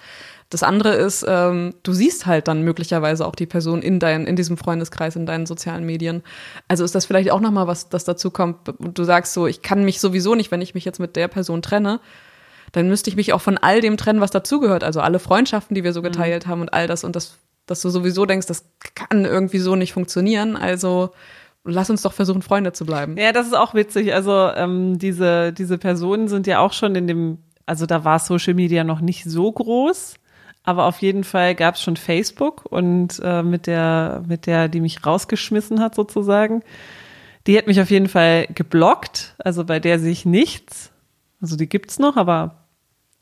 Das andere ist, ähm, du siehst halt dann möglicherweise auch die Person in dein, in diesem Freundeskreis, in deinen sozialen Medien. Also ist das vielleicht auch nochmal was, das dazu kommt. Du sagst so, ich kann mich sowieso nicht, wenn ich mich jetzt mit der Person trenne, dann müsste ich mich auch von all dem trennen, was dazugehört. Also alle Freundschaften, die wir so mhm. geteilt mhm. haben und all das. Und das, dass du sowieso denkst, das kann irgendwie so nicht funktionieren. Also lass uns doch versuchen, Freunde zu bleiben. Ja, das ist auch witzig. Also ähm, diese, diese Personen sind ja auch schon in dem, also da war Social Media noch nicht so groß. Aber auf jeden Fall gab es schon Facebook und äh, mit der, mit der, die mich rausgeschmissen hat sozusagen, die hat mich auf jeden Fall geblockt. Also bei der sehe ich nichts. Also die gibt's noch, aber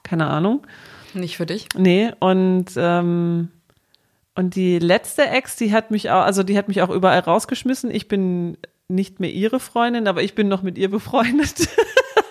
keine Ahnung. Nicht für dich? Nee, und ähm, und die letzte Ex, die hat mich auch, also die hat mich auch überall rausgeschmissen. Ich bin nicht mehr ihre Freundin, aber ich bin noch mit ihr befreundet.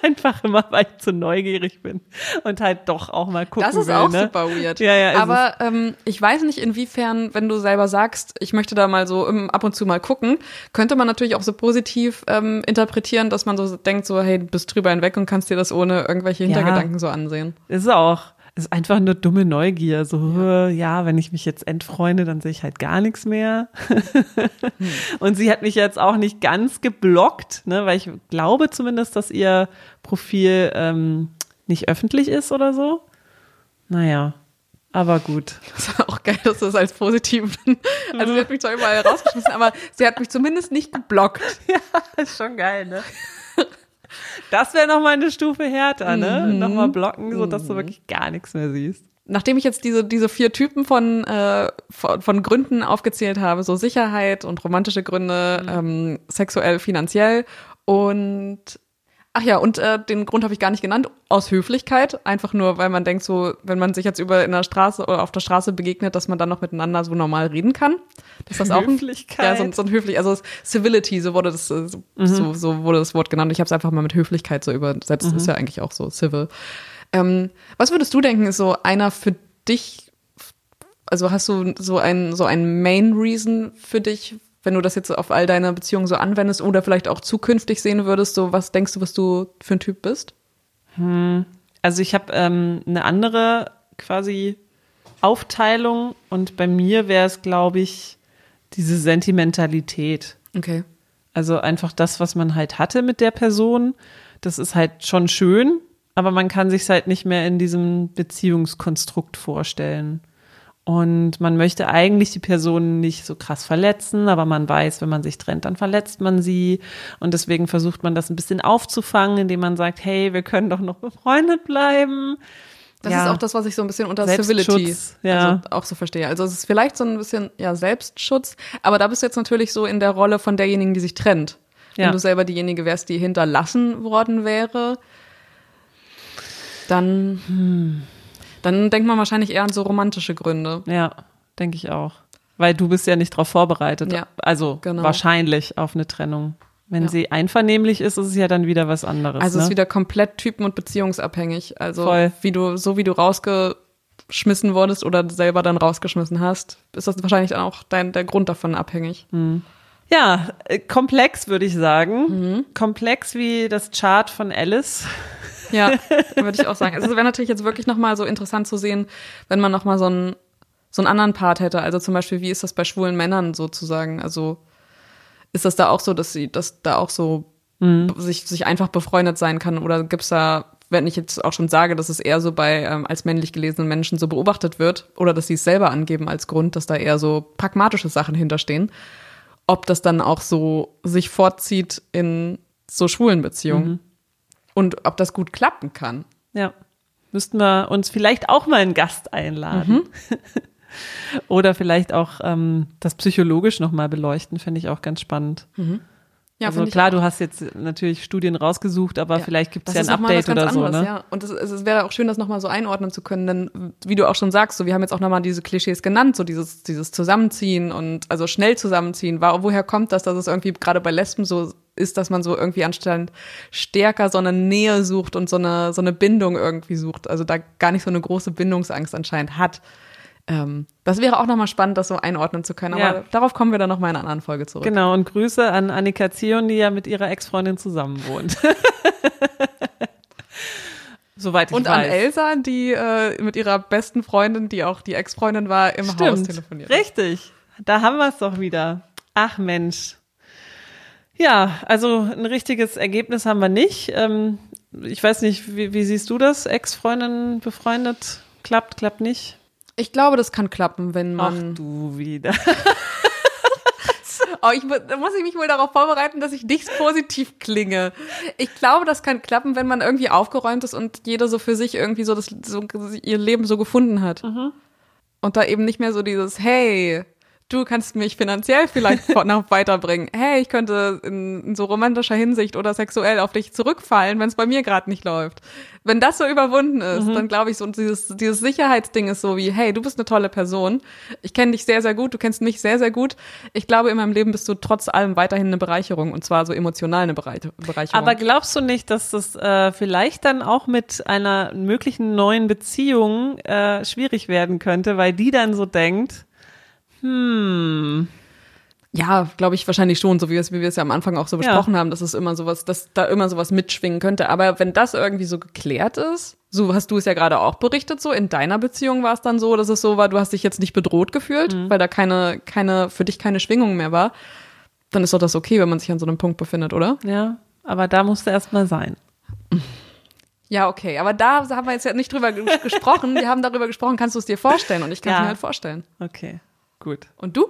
einfach immer, weil ich zu neugierig bin und halt doch auch mal gucken Das ist will, auch ne? super weird. Ja, ja, Aber ähm, ich weiß nicht, inwiefern, wenn du selber sagst, ich möchte da mal so ab und zu mal gucken, könnte man natürlich auch so positiv ähm, interpretieren, dass man so denkt, so, hey, du bist drüber hinweg und kannst dir das ohne irgendwelche Hintergedanken ja, so ansehen. Ist auch ist einfach nur dumme Neugier. So, ja. ja, wenn ich mich jetzt entfreunde, dann sehe ich halt gar nichts mehr. hm. Und sie hat mich jetzt auch nicht ganz geblockt, ne, weil ich glaube zumindest, dass ihr Profil ähm, nicht öffentlich ist oder so. Naja, aber gut. Das war auch geil, dass du das als positiv. Also sie hat mich zwar überall rausgeschmissen, aber sie hat mich zumindest nicht geblockt. Ja, ist schon geil, ne? Das wäre nochmal eine Stufe härter, ne? Mhm. Nochmal blocken, sodass mhm. du wirklich gar nichts mehr siehst. Nachdem ich jetzt diese, diese vier Typen von, äh, von, von Gründen aufgezählt habe, so Sicherheit und romantische Gründe, mhm. ähm, sexuell, finanziell und Ach ja, und äh, den Grund habe ich gar nicht genannt, aus Höflichkeit. Einfach nur, weil man denkt, so, wenn man sich jetzt über in der Straße oder auf der Straße begegnet, dass man dann noch miteinander so normal reden kann. Das auch Höflichkeit? Ein, ja, so, so ein höflich, also Civility, so wurde das, so, mhm. so, so wurde das Wort genannt. Ich habe es einfach mal mit Höflichkeit so übersetzt. Mhm. Ist ja eigentlich auch so civil. Ähm, was würdest du denken, ist so einer für dich, also hast du so ein, so ein Main Reason für dich, wenn du das jetzt auf all deine Beziehungen so anwendest oder vielleicht auch zukünftig sehen würdest, so was denkst du, was du für ein Typ bist? Hm. Also ich habe ähm, eine andere quasi Aufteilung und bei mir wäre es, glaube ich, diese Sentimentalität. Okay. Also einfach das, was man halt hatte mit der Person, das ist halt schon schön, aber man kann sich halt nicht mehr in diesem Beziehungskonstrukt vorstellen. Und man möchte eigentlich die Person nicht so krass verletzen, aber man weiß, wenn man sich trennt, dann verletzt man sie. Und deswegen versucht man das ein bisschen aufzufangen, indem man sagt, hey, wir können doch noch befreundet bleiben. Das ja. ist auch das, was ich so ein bisschen unter Civility ja. also auch so verstehe. Also es ist vielleicht so ein bisschen ja Selbstschutz, aber da bist du jetzt natürlich so in der Rolle von derjenigen, die sich trennt. Ja. Wenn du selber diejenige wärst, die hinterlassen worden wäre, dann, hm. Dann denkt man wahrscheinlich eher an so romantische Gründe. Ja, denke ich auch. Weil du bist ja nicht darauf vorbereitet. Ja, also genau. wahrscheinlich auf eine Trennung. Wenn ja. sie einvernehmlich ist, ist es ja dann wieder was anderes. Also ne? es ist wieder komplett typen- und beziehungsabhängig. Also Voll. wie du, so wie du rausgeschmissen wurdest oder selber dann rausgeschmissen hast, ist das wahrscheinlich auch dein, der Grund davon abhängig. Mhm. Ja, äh, komplex würde ich sagen. Mhm. Komplex wie das Chart von Alice. Ja, würde ich auch sagen. Also es wäre natürlich jetzt wirklich nochmal so interessant zu sehen, wenn man nochmal so einen, so einen anderen Part hätte. Also zum Beispiel, wie ist das bei schwulen Männern sozusagen? Also ist das da auch so, dass sie, dass da auch so mhm. sich, sich einfach befreundet sein kann? Oder gibt's da, wenn ich jetzt auch schon sage, dass es eher so bei ähm, als männlich gelesenen Menschen so beobachtet wird, oder dass sie es selber angeben als Grund, dass da eher so pragmatische Sachen hinterstehen, ob das dann auch so sich fortzieht in so schwulen Beziehungen mhm. Und ob das gut klappen kann. Ja. Müssten wir uns vielleicht auch mal einen Gast einladen. Mhm. Oder vielleicht auch ähm, das psychologisch nochmal beleuchten, finde ich auch ganz spannend. Mhm. Ja, also klar, du hast jetzt natürlich Studien rausgesucht, aber ja, vielleicht gibt es ja ein Update oder so. Anderes, ne? Ja. Und es, es wäre auch schön, das nochmal so einordnen zu können, denn wie du auch schon sagst, so wir haben jetzt auch nochmal diese Klischees genannt, so dieses, dieses Zusammenziehen und also schnell zusammenziehen. War, woher kommt das, dass es irgendwie gerade bei Lesben so ist, dass man so irgendwie anstatt stärker so eine Nähe sucht und so eine, so eine Bindung irgendwie sucht. Also da gar nicht so eine große Bindungsangst anscheinend hat. Ähm, das wäre auch nochmal spannend, das so einordnen zu können. Aber ja. darauf kommen wir dann nochmal in einer anderen Folge zurück. Genau, und Grüße an Annika Zion, die ja mit ihrer Ex-Freundin zusammen wohnt. Soweit ich und weiß. Und an Elsa, die äh, mit ihrer besten Freundin, die auch die Ex-Freundin war, im Stimmt. Haus telefoniert. Richtig. Da haben wir es doch wieder. Ach Mensch. Ja, also ein richtiges Ergebnis haben wir nicht. Ähm, ich weiß nicht, wie, wie siehst du das? Ex-Freundin befreundet? Klappt, klappt nicht? Ich glaube, das kann klappen, wenn man. Ach du wieder. oh, ich, da muss ich mich wohl darauf vorbereiten, dass ich nicht positiv klinge. Ich glaube, das kann klappen, wenn man irgendwie aufgeräumt ist und jeder so für sich irgendwie so das so ihr Leben so gefunden hat. Mhm. Und da eben nicht mehr so dieses Hey, du kannst mich finanziell vielleicht noch weiterbringen. Hey, ich könnte in, so romantischer Hinsicht oder sexuell auf dich zurückfallen, wenn es bei mir gerade nicht läuft. Wenn das so überwunden ist, mhm. dann glaube ich so dieses dieses Sicherheitsding ist so wie, hey, du bist eine tolle Person. Ich kenne dich sehr sehr gut, du kennst mich sehr sehr gut. Ich glaube, in meinem Leben bist du trotz allem weiterhin eine Bereicherung und zwar so emotional eine Bereicherung. Aber glaubst du nicht, dass das äh, vielleicht dann auch mit einer möglichen neuen Beziehung äh, schwierig werden könnte, weil die dann so denkt, hm. Ja, glaube ich wahrscheinlich schon, so wie, es, wie wir es ja am Anfang auch so besprochen ja. haben, dass es immer sowas, dass da immer sowas mitschwingen könnte. Aber wenn das irgendwie so geklärt ist, so hast du es ja gerade auch berichtet, so in deiner Beziehung war es dann so, dass es so war, du hast dich jetzt nicht bedroht gefühlt, mhm. weil da keine, keine, für dich keine Schwingung mehr war, dann ist doch das okay, wenn man sich an so einem Punkt befindet, oder? Ja, aber da musste erst mal sein. Ja, okay, aber da haben wir jetzt ja nicht drüber gesprochen. Wir haben darüber gesprochen, kannst du es dir vorstellen? Und ich kann es ja. mir halt vorstellen. Okay. Gut. Und du?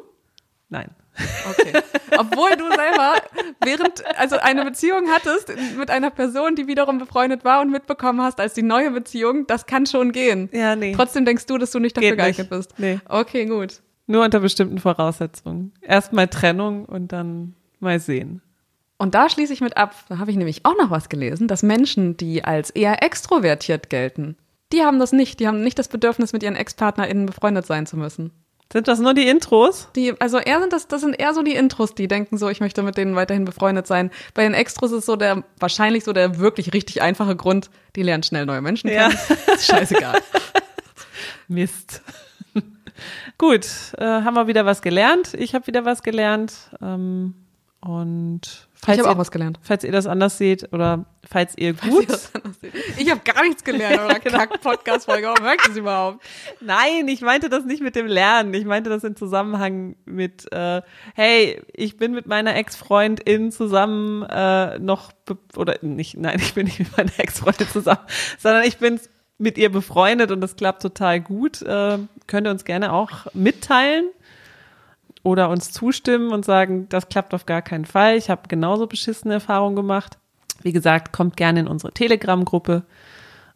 Nein. Okay. Obwohl du selber während, also eine Beziehung hattest mit einer Person, die wiederum befreundet war und mitbekommen hast als die neue Beziehung, das kann schon gehen. Ja, nee. Trotzdem denkst du, dass du nicht dafür Geht geeignet nicht. bist. Nee. Okay, gut. Nur unter bestimmten Voraussetzungen. Erstmal Trennung und dann mal sehen. Und da schließe ich mit ab, da habe ich nämlich auch noch was gelesen, dass Menschen, die als eher extrovertiert gelten, die haben das nicht. Die haben nicht das Bedürfnis, mit ihren Ex-PartnerInnen befreundet sein zu müssen. Sind das nur die Intros? Die, also eher sind das, das sind eher so die Intros, die denken so, ich möchte mit denen weiterhin befreundet sein. Bei den Extros ist so der, wahrscheinlich so der wirklich richtig einfache Grund, die lernen schnell neue Menschen kennen. Ja. Ist scheißegal. Mist. Gut, äh, haben wir wieder was gelernt. Ich habe wieder was gelernt. Ähm, und Falls ich habe auch was gelernt. Falls ihr das anders seht oder falls ihr gut. ich habe gar nichts gelernt oder genau. Kack-Podcast-Folge. Warum hört es überhaupt? Nein, ich meinte das nicht mit dem Lernen. Ich meinte das im Zusammenhang mit, äh, hey, ich bin mit meiner Ex-Freundin zusammen äh, noch, oder nicht, nein, ich bin nicht mit meiner Ex-Freundin zusammen, sondern ich bin mit ihr befreundet und das klappt total gut. Äh, könnt ihr uns gerne auch mitteilen oder uns zustimmen und sagen, das klappt auf gar keinen Fall. Ich habe genauso beschissene Erfahrungen gemacht. Wie gesagt, kommt gerne in unsere Telegram-Gruppe.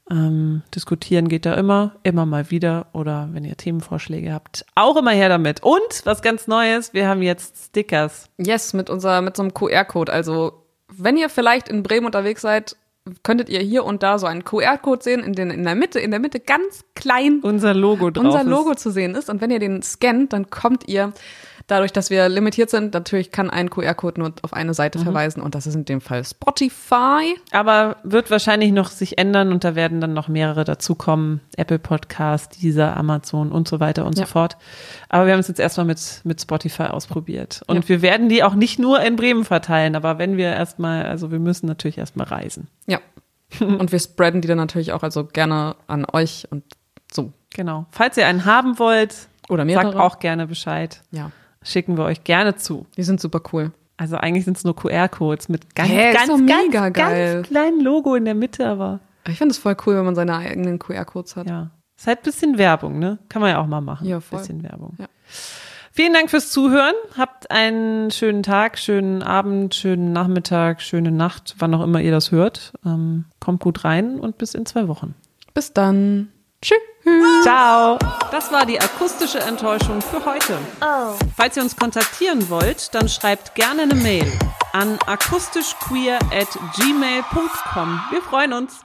Ähm, diskutieren geht da immer, immer mal wieder. Oder wenn ihr Themenvorschläge habt, auch immer her damit. Und was ganz Neues, wir haben jetzt Stickers. Yes, mit unser, mit so einem QR-Code. Also, wenn ihr vielleicht in Bremen unterwegs seid, könntet ihr hier und da so einen QR-Code sehen, in, den, in der Mitte, in der Mitte ganz klein unser Logo drauf unser Logo ist. zu sehen ist. Und wenn ihr den scannt, dann kommt ihr dadurch, dass wir limitiert sind, natürlich kann ein QR-Code nur auf eine Seite mhm. verweisen und das ist in dem Fall Spotify. Aber wird wahrscheinlich noch sich ändern und da werden dann noch mehrere dazukommen. Apple Podcast, dieser Amazon und so weiter und ja. so fort. Aber wir haben es jetzt erstmal mit, mit Spotify ausprobiert. Und ja. wir werden die auch nicht nur in Bremen verteilen, aber wenn wir erstmal, also wir müssen natürlich erstmal reisen. Ja. und wir spreaden die dann natürlich auch also gerne an euch und so. Genau. Falls ihr einen haben wollt, oder mehrere. Sagt auch gerne Bescheid. Ja schicken wir euch gerne zu. Die sind super cool. Also eigentlich sind es nur QR-Codes mit ganz, Hä, ganz, ganz, ganz, ganz kleinen Logo in der Mitte, aber. Ich finde es voll cool, wenn man seine eigenen QR-Codes hat. Ja. Ist halt ein bisschen Werbung, ne? Kann man ja auch mal machen. Ja, voll. Bisschen Werbung. Ja. Vielen Dank fürs Zuhören. Habt einen schönen Tag, schönen Abend, schönen Nachmittag, schöne Nacht, wann auch immer ihr das hört. Ähm, kommt gut rein und bis in zwei Wochen. Bis dann. Tschüss. Ciao. Das war die akustische Enttäuschung für heute. Oh. Falls ihr uns kontaktieren wollt, dann schreibt gerne eine Mail an akustischqueer at gmail.com. Wir freuen uns.